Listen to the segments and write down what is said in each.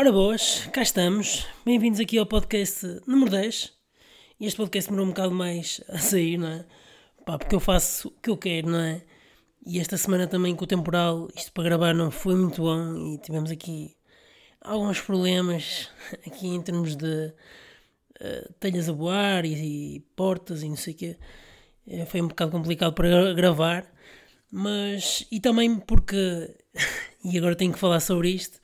Ora boas, cá estamos. Bem-vindos aqui ao podcast número 10. Este podcast demorou um bocado mais a sair, não é? Pá, porque eu faço o que eu quero, não é? E esta semana também com o temporal, isto para gravar não foi muito bom e tivemos aqui alguns problemas aqui em termos de uh, telhas a voar e, e, portas e não sei o quê. Uh, foi um bocado complicado para gravar, mas e também porque e agora tenho que falar sobre isto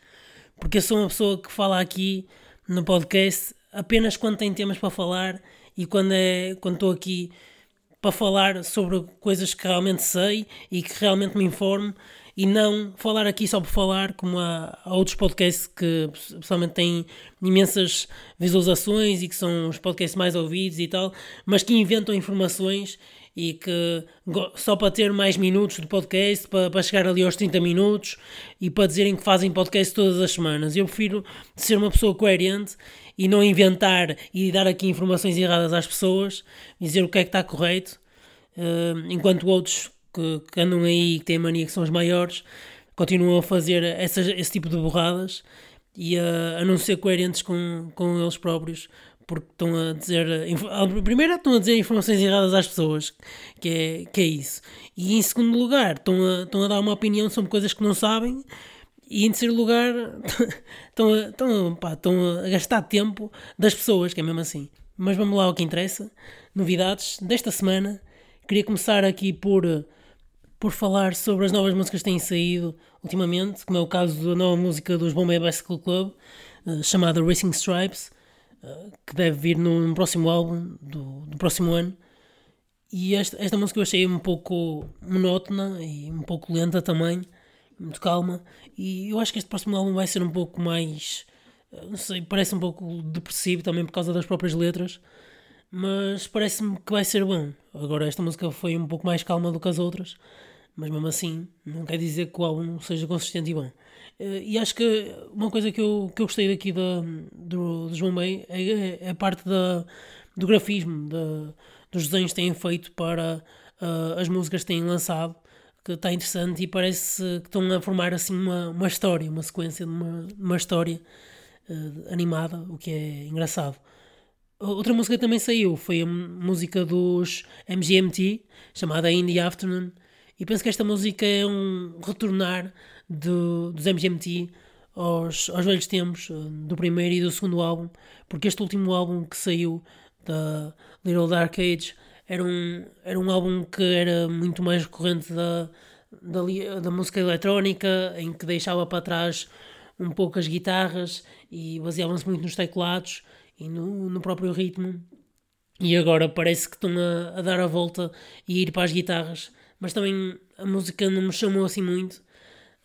porque eu sou uma pessoa que fala aqui no podcast apenas quando tem temas para falar e quando é quando estou aqui para falar sobre coisas que realmente sei e que realmente me informo e não falar aqui só por falar, como há, há outros podcasts que pessoalmente têm imensas visualizações e que são os podcasts mais ouvidos e tal, mas que inventam informações e que só para ter mais minutos de podcast, para, para chegar ali aos 30 minutos e para dizerem que fazem podcast todas as semanas. Eu prefiro ser uma pessoa coerente e não inventar e dar aqui informações erradas às pessoas, dizer o que é que está correto, uh, enquanto outros que, que, andam aí e que têm mania que são os maiores continuam a fazer essas, esse tipo de borradas e a, a não ser coerentes com, com eles próprios porque estão a dizer. Primeiro, estão a dizer informações erradas às pessoas, que é, que é isso. E em segundo lugar, estão a, estão a dar uma opinião sobre coisas que não sabem. E em terceiro lugar, estão a, estão, pá, estão a gastar tempo das pessoas, que é mesmo assim. Mas vamos lá ao que interessa. Novidades desta semana. Queria começar aqui por, por falar sobre as novas músicas que têm saído ultimamente, como é o caso da nova música dos Bombay Bicycle Club, eh, chamada Racing Stripes que deve vir no próximo álbum do, do, próximo ano. E esta, esta música eu achei um pouco monótona e um pouco lenta também, muito calma. E eu acho que este próximo álbum vai ser um pouco mais. Eh, não sei, parece um pouco depressivo também por causa das próprias letras, mas parece-me que vai ser bom. Agora, esta música foi um pouco mais calma do que as outras, mas mesmo assim, não quer dizer que o álbum seja consistente e bom. Uh, e acho que uma coisa que eu, que eu gostei daqui da, do, do João Bem é, é, a parte da, do grafismo, da, dos desenhos que têm feito para uh, as músicas que têm lançado, que está interessante e parece que estão a formar assim uma, uma história, uma sequência de uma, uma história uh, animada, o que é engraçado. Outra música que também saiu foi a música dos MGMT, chamada In the Afternoon, e penso que esta música é um retornar do, dos MGMT aos, aos velhos tempos, eh, do primeiro e do segundo álbum, porque este último álbum que saiu da Little Dark Age era um, era um álbum que era muito mais recorrente da, da, da música eletrónica, em que deixava para trás um pouco as guitarras e baseavam-se muito nos teclados e no, no próprio ritmo. E agora parece que estão a, a, dar a volta e ir para as guitarras, mas também a música não me chamou assim muito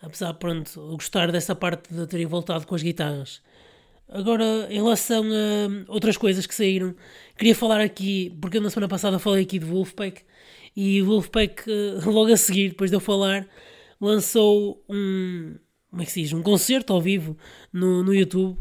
apesar pronto, gostar dessa parte de terem voltado com as guitarras. Agora, em relação a outras coisas que saíram, queria falar aqui, porque na semana passada falei aqui de Wolfpack, e Wolfpack, logo a seguir, depois de eu falar, lançou um, como é que se diz, um concerto ao vivo no, no YouTube,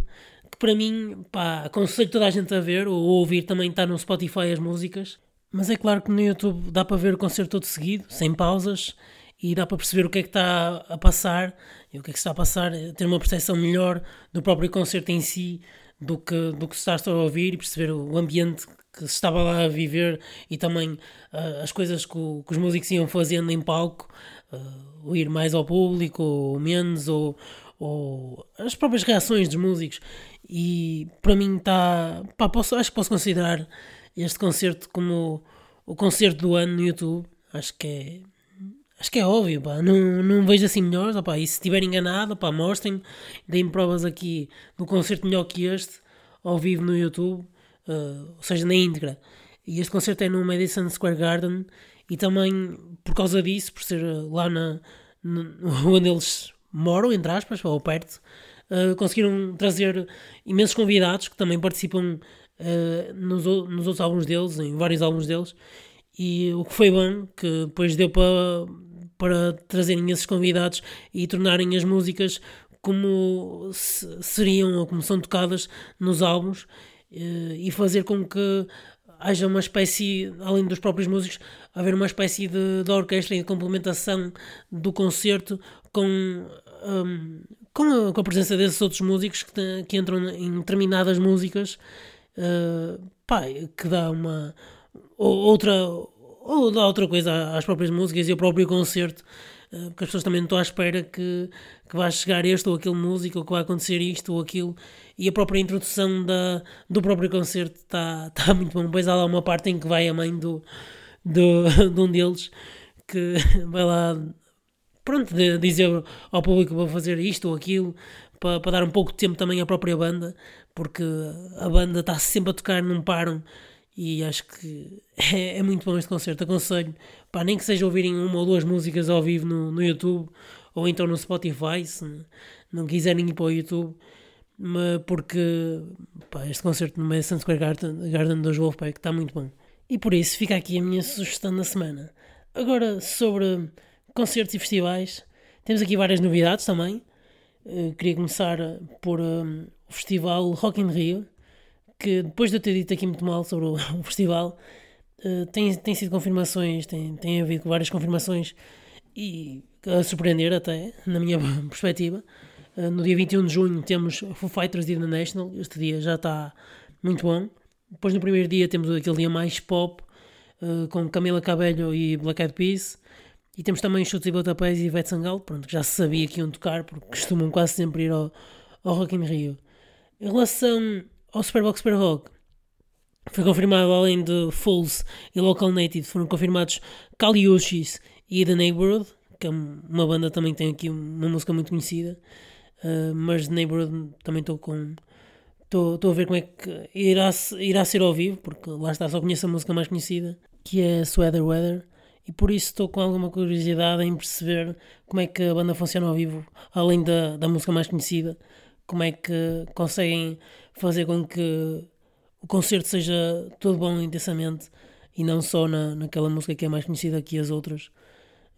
que para mim, pá, aconselho toda a gente a ver, ou ouvir também, está no Spotify as músicas, mas é claro que no YouTube dá para ver o concerto todo seguido, sem pausas, e dá para perceber o que é que está a passar e o que é que está a passar, ter uma percepção melhor do próprio concerto em si do que, do que se está a ouvir e perceber o ambiente que se estava lá a viver e também uh, as coisas que, o, que, os músicos iam fazendo em palco, uh, o ir mais ao público ou menos, ou, ou as próprias reações dos músicos. E para mim está. Posso, acho que posso considerar este concerto como o concerto do ano no YouTube. Acho que é Acho que é óbvio, pá. Não, não vejo assim melhores. Opá. E se estiver enganado, pá, mostrem. Deem provas aqui do concerto melhor que este, ao vivo no YouTube, uh, ou seja, na íntegra. E este concerto é no Madison Square Garden. E também por causa disso, por ser lá na, na onde eles moram, entre aspas, ou perto, uh, conseguiram trazer imensos convidados que também participam uh, nos, nos outros álbuns deles, em vários álbuns deles. E o que foi bom, que depois deu para para trazerem esses convidados e tornarem as músicas como seriam ou como são tocadas nos álbuns eh, e fazer com que haja uma espécie, além dos próprios músicos, haver uma espécie de, de orquestra e complementação do concerto com um, com, a, com, a, presença desses outros músicos que, que entram em determinadas músicas, uh, pá, que dá uma outra ou dá outra coisa às próprias músicas e ao próprio concerto, uh, porque as pessoas também não estão à espera que, que vai chegar este ou aquele músico, ou que vai acontecer isto ou aquilo, e a própria introdução da, do próprio concerto está tá muito bom. Depois há lá uma parte em que vai a mãe do, do, de um deles que vai lá pronto, dizer ao público para fazer isto ou aquilo, para, para dar um pouco de tempo também à própria banda, porque a banda está sempre a tocar, não param, e acho que é, é muito bom este concerto. Aconselho, pá, nem que seja ouvirem uma ou duas músicas ao vivo no, no YouTube ou então no Spotify, se não quiserem ir para o YouTube, porque pá, este concerto no Madison Square Garden, Garden dos Wolfpack está muito bom. E por isso fica aqui a minha sugestão da semana. Agora, sobre concertos e festivais. Temos aqui várias novidades também. Uh, queria começar por o festival Rock in Rio, que depois de eu ter dito aqui muito mal sobre o, o festival, uh, tem, tem sido confirmações, tem, tem havido várias confirmações e a surpreender até, na minha perspectiva. Uh, no dia 21 de junho temos Foo Fighters e The National, este dia já está muito bom. Depois no primeiro dia temos aquele dia mais pop, com Camila Cabello e Black Eyed Peas. E temos também Chutes e Botapés e Ivete Sangalo, pronto, que já se sabia que iam tocar, porque costumam quase sempre ir ao, ao Rock in Rio. Em relação ao Superbox Super Rock, foi confirmado, além de Fools e Local Native, foram confirmados Kaliushis e The Neighborhood, que é uma banda também que tem aqui uma música muito conhecida, uh, mas The Neighborhood também estou com... Estou a ver como é que irá, irá ser ao vivo, porque lá está, só conheço a música mais conhecida, que é Sweater Weather e por isso estou com alguma curiosidade em perceber como é que a banda funciona ao vivo, além da, da música mais conhecida, como é que conseguem fazer com que o concerto seja todo bom intensamente e não só na, naquela música que é mais conhecida que as outras.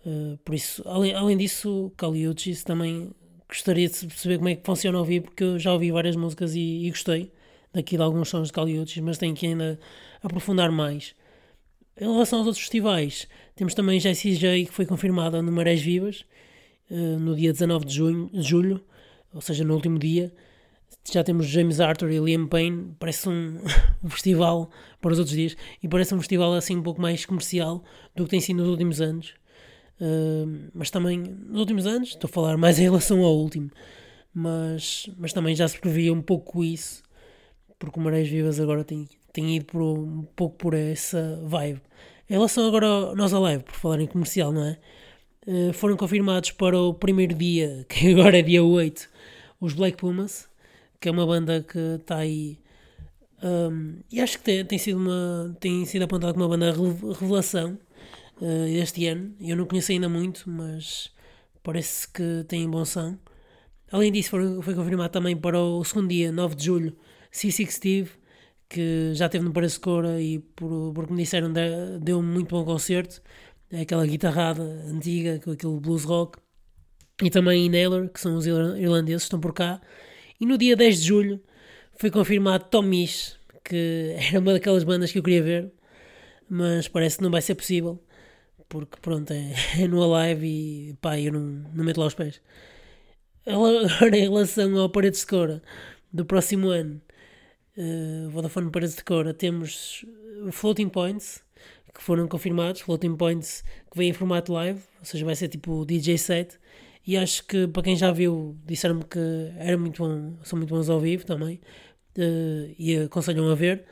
Uh, por isso, além, além disso, Caliuchis também gostaria de perceber como é que funciona ao vivo, porque eu já ouvi várias músicas e, e gostei daqui de alguns sons de Caliuchis, mas tenho que ainda aprofundar mais. Em relação aos outros festivais, temos também Jessie J, que foi confirmada no Marés Vivas, uh, no dia 19 de, junho, julho, ou seja, no último dia. Já temos James Arthur e Liam Payne, parece um, um, festival para os outros dias, e parece um festival assim um pouco mais comercial do que tem sido nos últimos anos. Uh, mas também, nos últimos anos, estou a falar mais em relação ao último, mas, mas também já se previa um pouco isso, porque o Marés Vivas agora tem, tem ido por, um pouco por essa vibe. Em relação agora ao Nós Alive, por falar em comercial, não é? Uh, foram confirmados para o primeiro dia, que agora é dia 8, os Black Pumas, que é uma banda que está aí. Um, e acho que tem, tem, sido uma, tem sido apontada como uma banda revelação uh, este ano. Eu não conheço ainda muito, mas parece que tem bom som. Além disso, foi, foi confirmado também para o segundo dia, 9 de julho, C6 Steve, que já teve no Pareço Cora e por, por que me disseram deu um muito bom concerto é aquela guitarrada antiga com aquele blues rock e também Inhaler que são os irlandeses estão por cá. E no dia 10 de julho foi confirmado Tom Misch que era uma daquelas bandas que eu queria ver mas parece que não vai ser possível porque pronto é, é no Alive e pá eu não, não meto lá os pés. Agora em relação ao Paredes de Cora do próximo ano uh, Vodafone Paredes de Cora, temos Floating Points, que foram confirmados, Floating Points que vem em formato live, ou seja, vai ser tipo DJ set, e acho que para quem já viu, disseram-me que era muito bom, são muito bons ao vivo também, uh, e aconselham a ver.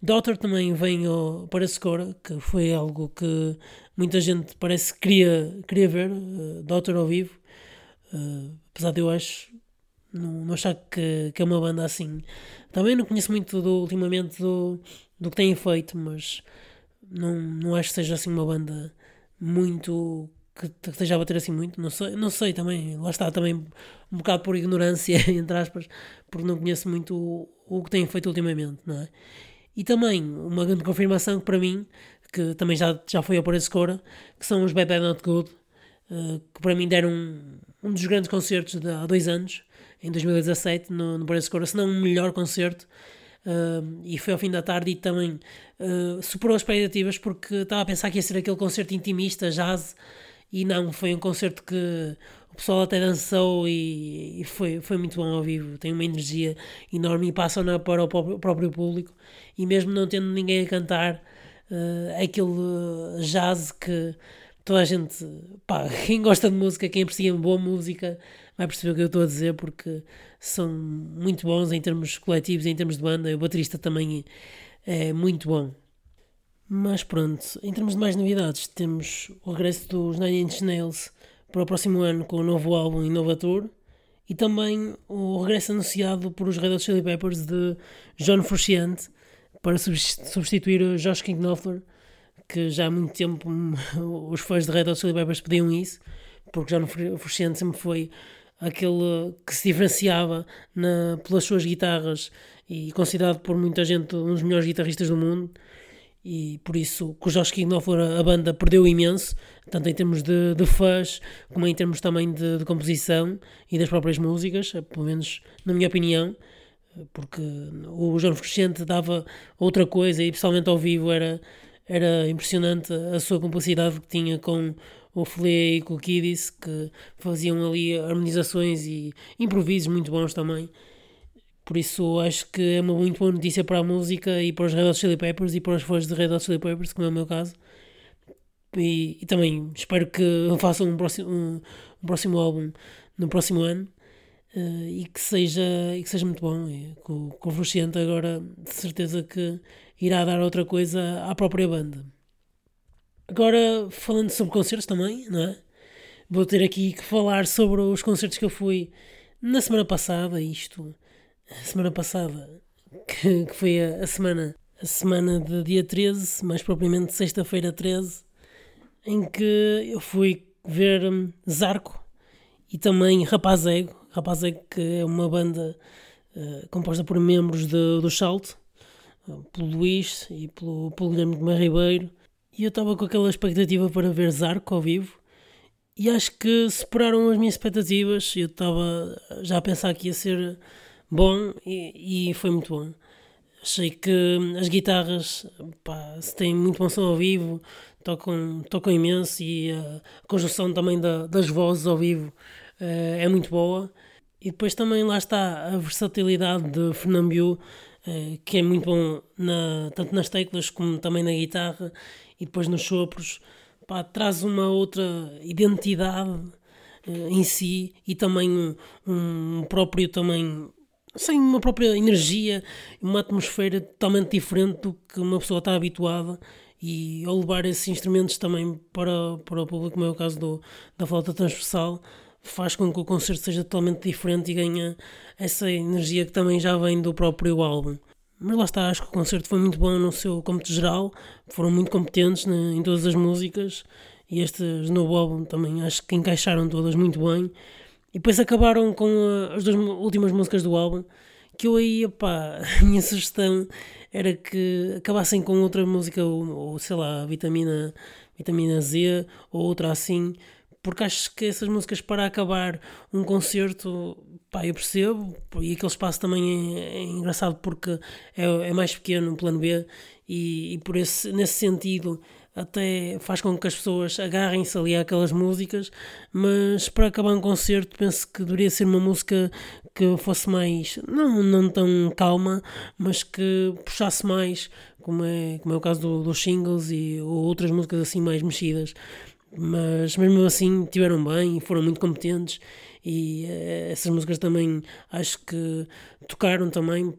Daughter também vem ao, para Secora, que foi algo que muita gente parece que queria, queria ver, uh, ao vivo, uh, apesar de eu acho não, não achar que, que é uma banda assim. Também não conheço muito do, ultimamente do, do que têm feito, mas não, não acho que seja assim uma banda muito que, esteja a bater assim muito. Não sei, não sei também, lá está também um bocado por ignorância, entre aspas, porque não conheço muito o, o que têm feito ultimamente, não é? E também uma grande confirmação que para mim, que também já, já foi a por esse cora, que são os Bad Bad Not Good, uh, que para mim deram um, um dos grandes concertos de há dois anos, em 2017 no, no Brasil Cora, se não um melhor concerto. Uh, e foi ao fim da tarde e também uh, superou as expectativas porque estava a pensar que ia ser aquele concerto intimista, jazz, e não, foi um concerto que o pessoal até dançou e, e foi, foi muito bom ao vivo. Tem uma energia enorme e passam para o próprio público. E mesmo não tendo ninguém a cantar, uh, aquele jazz que toda a gente, pá, quem gosta de música, quem aprecia boa música, vai perceber o que eu estou a dizer, porque são muito bons em termos coletivos, em termos de banda. O baterista também é muito bom. Mas pronto, em termos de mais novidades, temos o regresso dos Nine Inch Nails para o próximo ano com o um novo álbum e. E também o regresso anunciado por os Red Hot Chili Peppers de John Frusciante para substituir Josh Knopfler que já há muito tempo os fãs de Red Hot Chili Peppers pediam isso, porque John Frusciante sempre foi aquele que se diferenciava na, pelas suas guitarras e considerado por muita gente um dos melhores guitarristas do mundo e por isso com o Josh Knopfler a banda perdeu imenso, tanto em termos de, de fãs como em termos também de, de, composição e das próprias músicas, pelo menos na minha opinião, porque o João Frusciante dava outra coisa e pessoalmente ao vivo era, era impressionante a sua complicidade que tinha com o Flea e com o Kiddis, que faziam ali harmonizações e improvisos muito bons também. Por isso acho que é uma muito boa notícia para a música e para os Red Hot Chili Peppers e para os fãs de Red Hot Chili Peppers, como é o meu caso. E, e também espero que façam um próximo, um, um próximo álbum no próximo ano uh, e, que seja, e que seja muito bom. E, com, com o Frusciante agora de certeza que irá dar outra coisa à própria banda. Agora, falando sobre concertos também, não é? Vou ter aqui que falar sobre os concertos que eu fui na semana passada, isto semana passada, que, que foi a, a, semana a semana de dia 13, mais propriamente sexta-feira 13, em que eu fui ver um, Zarco e também Rapazego, Rapazego que é uma banda uh, composta por membros de, do Salto, uh, pelo Luís e pelo, pelo Guilherme de Ribeiro, e eu estava com aquela expectativa para ver Zarco ao vivo, e acho que superaram as minhas expectativas, eu estava já a pensar que ia ser bom e, e foi muito bom. Achei que as guitarras pá, têm muito bom som ao vivo, tocam, tocam imenso e a conjunção também da, das vozes ao vivo uh, é muito boa. E depois também lá está a versatilidade de Fernando uh, que é muito bom na, tanto nas teclas como também na guitarra e depois nos sopros. Pá, traz uma outra identidade uh, em si e também um, um próprio também sem uma própria energia, uma atmosfera totalmente diferente do que uma pessoa está habituada e ao levar esses instrumentos também para, para o público, como é o caso do, da flauta transversal, faz com que o concerto seja totalmente diferente e ganha essa energia que também já vem do próprio álbum. Mas lá está, acho que o concerto foi muito bom no seu cômputo geral, foram muito competentes né, em todas as músicas e estes novo álbum também acho que encaixaram todas muito bem e depois acabaram com a, as duas últimas músicas do álbum, que eu aí, pá, a minha sugestão era que acabassem com outra música, ou, ou sei lá, vitamina, vitamina Z, ou outra assim, porque acho que essas músicas para acabar um concerto, pá, eu percebo, e aquele espaço também é, é engraçado porque é, é mais pequeno, no plano B, e, e por esse, nesse sentido até faz com que as pessoas agarrem-se ali àquelas músicas, mas para acabar um concerto penso que deveria ser uma música que fosse mais, não, não tão calma, mas que puxasse mais, como é, como é o caso do, dos singles e ou outras músicas assim mais mexidas. Mas mesmo assim tiveram bem foram muito competentes e eh, essas músicas também acho que tocaram também,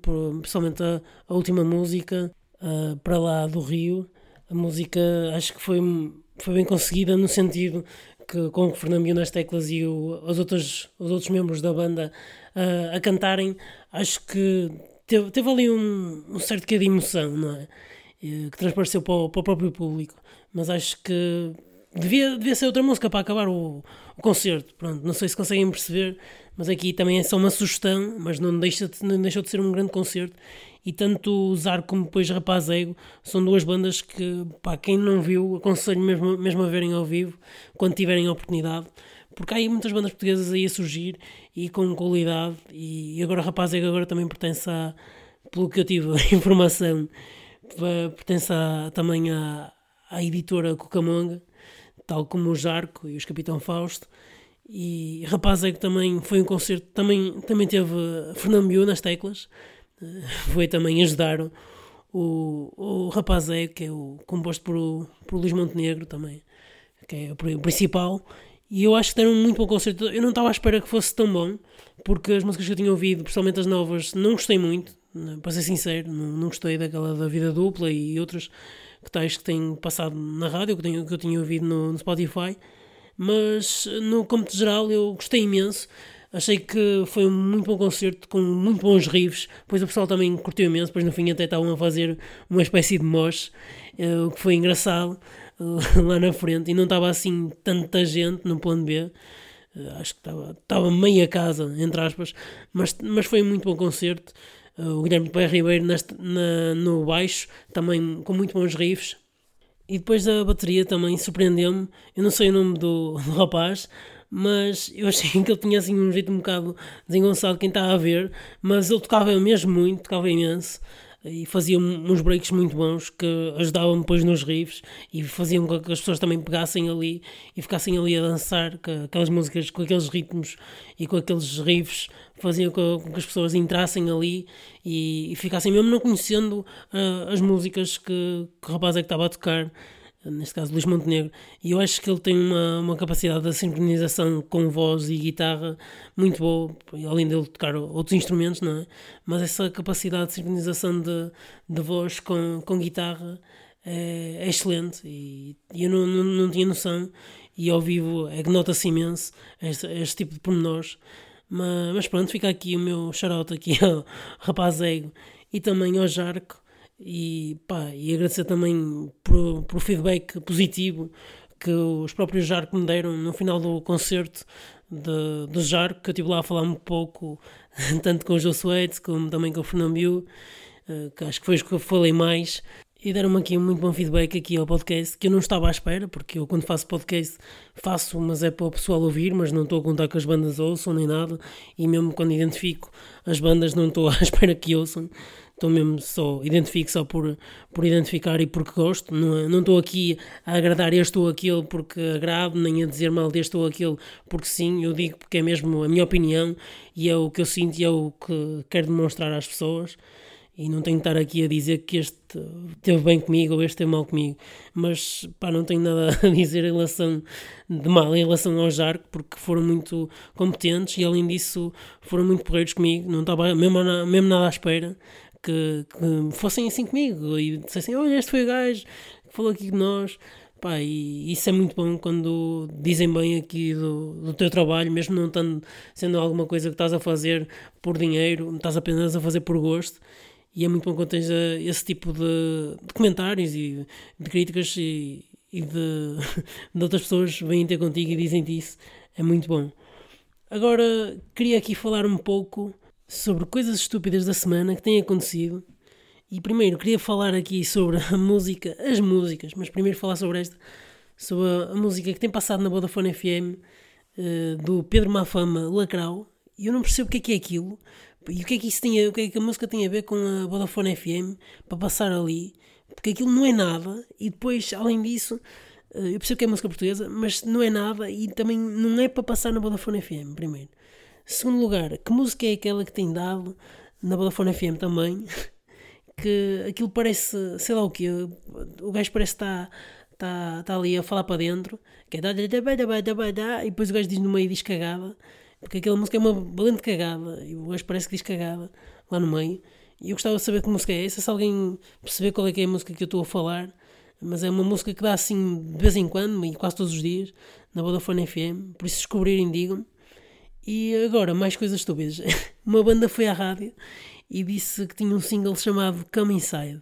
principalmente a, a última música, uh, para lá do Rio, a música acho que foi, foi bem conseguida no sentido que com o Fernando nas teclas e o, os, outros, os outros membros da banda uh, a cantarem, acho que teve, teve ali um, um certo quê de emoção, não é? Que transpareceu para o, para o próprio público. Mas acho que devia, devia ser outra música para acabar o, o concerto. Pronto, não sei se conseguem perceber, mas aqui também é só uma sugestão, mas não, deixa de, não deixou de ser um grande concerto e tanto o como depois Rapaz Ego são duas bandas que, pá, quem não viu, aconselho mesmo, mesmo a verem ao vivo, quando tiverem a oportunidade, porque há aí muitas bandas portuguesas aí a surgir e com qualidade, e agora Rapaz Ego agora também pertence a, pelo que eu tive a informação, pertence a, também à, à editora Cucamonga, tal como o Jarco e os Capitão Fausto. E rapaz é que também foi um concerto, também, também teve Fernando Biu nas teclas, eh, foi também ajudar o, o rapaz é que é o composto por, por Luís Montenegro também, que é o principal. E eu acho que deram um muito bom concerto. Eu não estava à espera que fosse tão bom, porque as músicas que eu tinha ouvido, principalmente as novas, não gostei muito, né, para ser sincero, não, não gostei daquela da vida dupla e outras que tais que têm passado na rádio, que, tenho, que eu tinha ouvido no, no Spotify mas no cômputo geral eu gostei imenso. Achei que foi um muito bom concerto com muito bons riffs. Depois o pessoal também curtiu imenso. Depois no fim até estavam a fazer uma espécie de mosh, uh, o que foi engraçado lá na frente. E não estava assim tanta gente no plano B. Uh, acho que estava, estava meia casa, entre aspas. Mas, mas foi um muito bom concerto. O Guilherme Pé Ribeiro neste, na, no baixo, também com muito bons riffs. E depois a bateria também surpreendeu-me. Eu não sei o nome do, do rapaz, mas eu achei que ele tinha assim um jeito um bocado desengonçado quem estava a ver, mas ele tocava mesmo muito, tocava imenso e fazia uns breaks muito bons que ajudavam depois nos riffs e faziam com que as pessoas também pegassem ali e ficassem ali a dançar com aquelas músicas, com aqueles ritmos e com aqueles riffs, faziam com que as pessoas entrassem ali e, e ficassem mesmo não conhecendo uh, as músicas que, que o rapaz é que estava a tocar neste caso Luís Montenegro, e eu acho que ele tem uma, uma capacidade de sincronização com voz e guitarra muito boa, além dele tocar outros instrumentos, não é? Mas essa capacidade de sincronização de, de voz com, com guitarra é, é excelente e, e eu não, não, não, tinha noção, e ao vivo é que nota-se imenso este, este tipo de pormenores. Mas, mas pronto, fica aqui o meu shout aqui ao rapaz Ego e também ao Jarco e, pá, e agradecer também por, por feedback positivo que os próprios Jarco me deram no final do concerto de, do Jarco, que eu estive lá a falar um pouco, tanto com o Joe como também com o Fernando Biu, eh, que acho que foi os que eu falei mais, e deram-me aqui um muito bom feedback aqui ao podcast, que eu não estava à espera, porque eu quando faço podcast faço, mas é para o pessoal ouvir, mas não estou a contar que as bandas ouçam nem nada, e mesmo quando identifico as bandas não estou à espera que ouçam, estou mesmo só, identifico só por, por identificar e porque gosto, não, estou aqui a agradar este ou aquele porque agrado, nem a dizer mal deste ou aquele porque sim, eu digo porque é mesmo a minha opinião e é o que eu sinto e é o que quero demonstrar às pessoas. E não tenho que estar aqui a dizer que este teve bem comigo ou este teve mal comigo, mas pá, não tenho nada a dizer em relação de mal em relação ao Jarco, porque foram muito competentes e além disso foram muito porreiros comigo, não estava mesmo, mesmo nada à espera que, que fossem assim comigo e dissessem: Olha, este foi o gajo que falou aqui de nós. Pá, e isso é muito bom quando dizem bem aqui do, do teu trabalho, mesmo não sendo alguma coisa que estás a fazer por dinheiro, estás apenas a fazer por gosto. E é muito bom quando tens eh, esse tipo de, de comentários e de críticas e, e de, de outras pessoas vêm ter contigo e dizem-te isso. É muito bom. Agora, queria aqui falar um pouco sobre coisas estúpidas da semana que têm acontecido. E primeiro queria falar aqui sobre a música, as músicas, mas primeiro falar sobre esta, sobre a, a música que tem passado na Vodafone FM uh, eh, do Pedro Mafama Lacrau. E eu não percebo o que é que é aquilo e o que é que isso tem a, o que é que a música tem a ver com a Vodafone FM para passar ali, porque aquilo não é nada. E depois, além disso, uh, eu percebo que é música portuguesa, mas não é nada e também não é para passar na Vodafone FM, primeiro. Segundo lugar, que música é aquela que tem dado na Vodafone FM também? Que aquilo parece, sei lá o que, o gajo parece estar está tá ali a falar para dentro, que é e depois o gajo diz no meio diz cagada, porque aquela música é uma valente cagada, e o gajo parece que diz cagada lá no meio. E eu gostava de saber que música é essa, se alguém perceber qual é que é a música que eu estou a falar, mas é uma música que dá assim de vez em quando, e quase todos os dias, na Vodafone FM, por isso descobrirem digam-me. E agora, mais coisas estúpidas. Uma banda foi à rádio e disse que tinha um single chamado Come Inside.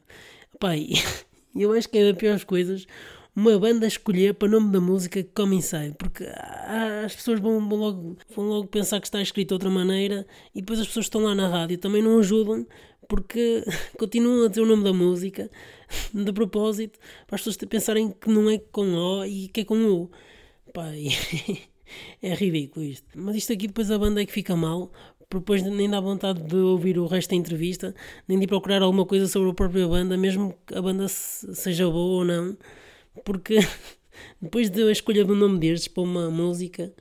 Pai, eu acho que é das piores coisas uma banda escolher para o nome da música Come Inside, porque as pessoas vão, vão, logo, vão logo pensar que está escrito de outra maneira e depois as pessoas que estão lá na rádio também não ajudam porque continuam a dizer o nome da música de propósito para as pessoas pensarem que não é com O e que é com U. Pai. É ridículo isto. Mas isto aqui depois a banda é que fica mal, depois nem dá vontade de ouvir o resto da entrevista, nem de procurar alguma coisa sobre a própria banda, mesmo que a banda seja boa ou não, porque depois da escolha do nome destes para uma música,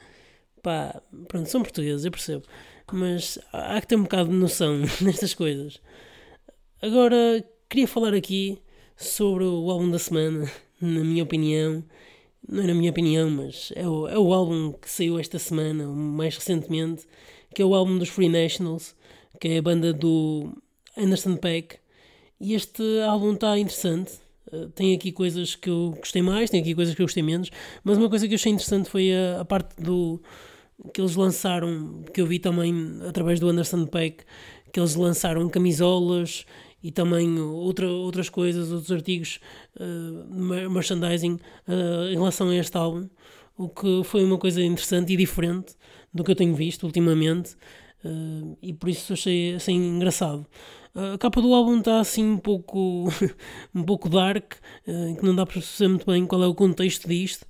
pá, pronto, são portugueses, eu percebo, mas há que ter um bocado de noção nestas coisas. Agora, queria falar aqui sobre o álbum da semana, na minha opinião. Não é na minha opinião, mas é o, é o álbum que saiu esta semana, mais recentemente, que é o álbum dos Free Nationals, que é a banda do Anderson Peck. E este álbum está interessante. Uh, tem aqui coisas que eu gostei mais, tem aqui coisas que eu gostei menos, mas uma coisa que eu achei interessante foi a, a parte do que eles lançaram, que eu vi também através do Anderson Peck, que eles lançaram camisolas e também outra, outras coisas, outros artigos uh, merchandising uh, em relação a este álbum, o que foi uma coisa interessante e diferente do que eu tenho visto ultimamente uh, e por isso achei assim engraçado. A capa do álbum está assim um pouco, um pouco dark, que não dá para perceber muito bem qual é o contexto disto,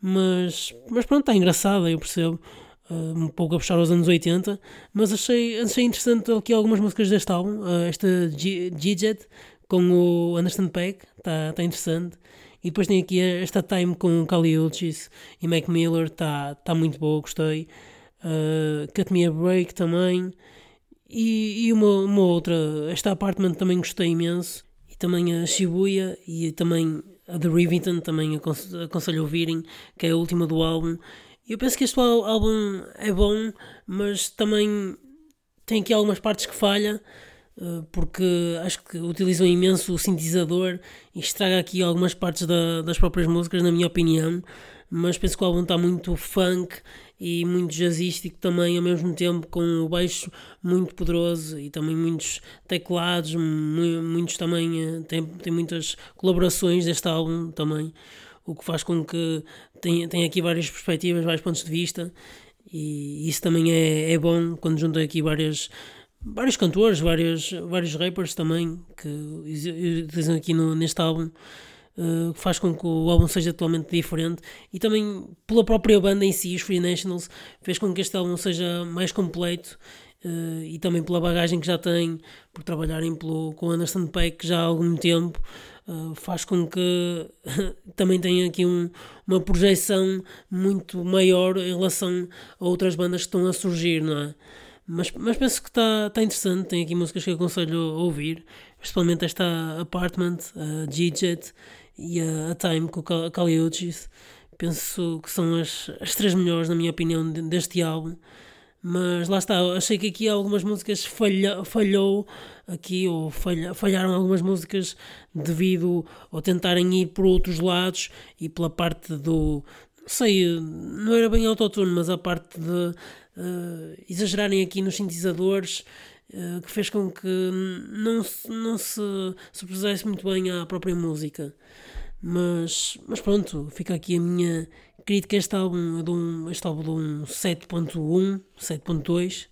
mas, mas pronto, está engraçada, eu percebo. Um pouco a puxar aos anos 80, mas achei, achei interessante aqui algumas músicas deste álbum, uh, esta G-Jet com o Anderson Peck, está tá interessante. E depois tem aqui esta Time com Kali Uchis e Mac Miller, está tá muito boa, gostei. Uh, Cut Me a Break também. E, e uma, uma outra, esta Apartment também gostei imenso. E também a Shibuya e também a The Rivington, também aconselho a ouvirem, que é a última do álbum. Eu penso que este álbum é bom, mas também tem aqui algumas partes que falha, eh, porque acho que utilizam imenso o sintetizador e estraga aqui algumas partes da, das próprias músicas, na minha opinião. Mas penso que o álbum está muito funk e muito jazzístico também, ao mesmo tempo, com o baixo muito poderoso e também muitos teclados, muitos também, eh, tem, tem muitas colaborações deste álbum também o que faz com que tenha, tenha aqui várias perspectivas, vários pontos de vista, e isso também é, é bom quando junta aqui várias, vários cantores, vários, vários rappers também que utilizam aqui no, neste álbum. Uh, faz com que o álbum seja totalmente diferente e também pela própria banda em si, os Free Nationals, fez com que este álbum seja mais completo uh, e também pela bagagem que já tem, por trabalharem pelo, com Anderson Peck já há algum tempo, uh, faz com que também tenha aqui um, uma projeção muito maior em relação a outras bandas que estão a surgir, não é? Mas, mas penso que está tá interessante, tem aqui músicas que aconselho a ouvir, principalmente esta Apartment, a G-Jet e a, a Time com o Caliuchis. Penso que são as, as três melhores, na minha opinião, deste álbum. Mas lá está, achei que aqui algumas músicas falha, falhou aqui, ou falha, falharam algumas músicas devido a tentarem ir por outros lados e pela parte do. Sei, não era bem autotune, mas a parte de uh, exagerarem aqui nos sintetizadores. Uh, que fez com que não se, não se superpusesse muito bem à própria música. Mas, mas pronto, fica aqui a minha acredito que este álbum é de um, este álbum de um 7.1, 7.2.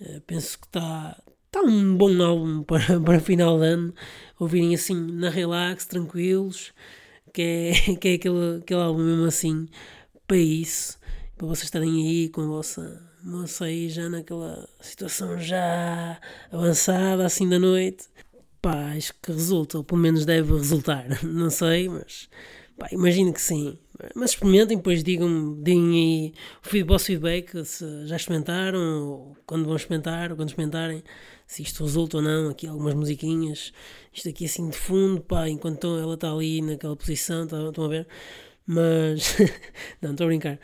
Uh, penso que está tá um bom álbum para, para final de ano. Ouvirem assim na relax, tranquilos, que é, que é aquele, aquele álbum mesmo assim para isso. Para vocês estarem aí com a vossa moça aí já naquela situação já avançada assim da noite. Pá, acho que resulta, ou pelo menos deve resultar. Não sei, mas pá, imagino que sim. Mas experimentem, depois digam-me, deem aí o vosso feedback se já experimentaram, ou quando vão experimentar, ou quando experimentarem, se isto resulta ou não. Aqui algumas musiquinhas, isto aqui assim de fundo, pá, enquanto ela está ali naquela posição, tá, estão a ver? Mas, não, estou a brincar.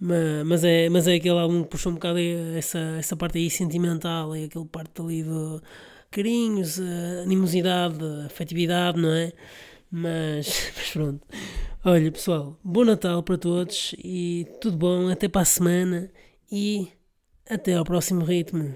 Mas, mas, é, mas é aquele álbum que puxou um bocado essa, essa parte aí sentimental, é aquele parte ali do carinhos, animosidade, afetividade, não é? Mas, mas pronto. Olha, pessoal, bom Natal para todos e tudo bom, até para a semana e até ao próximo ritmo.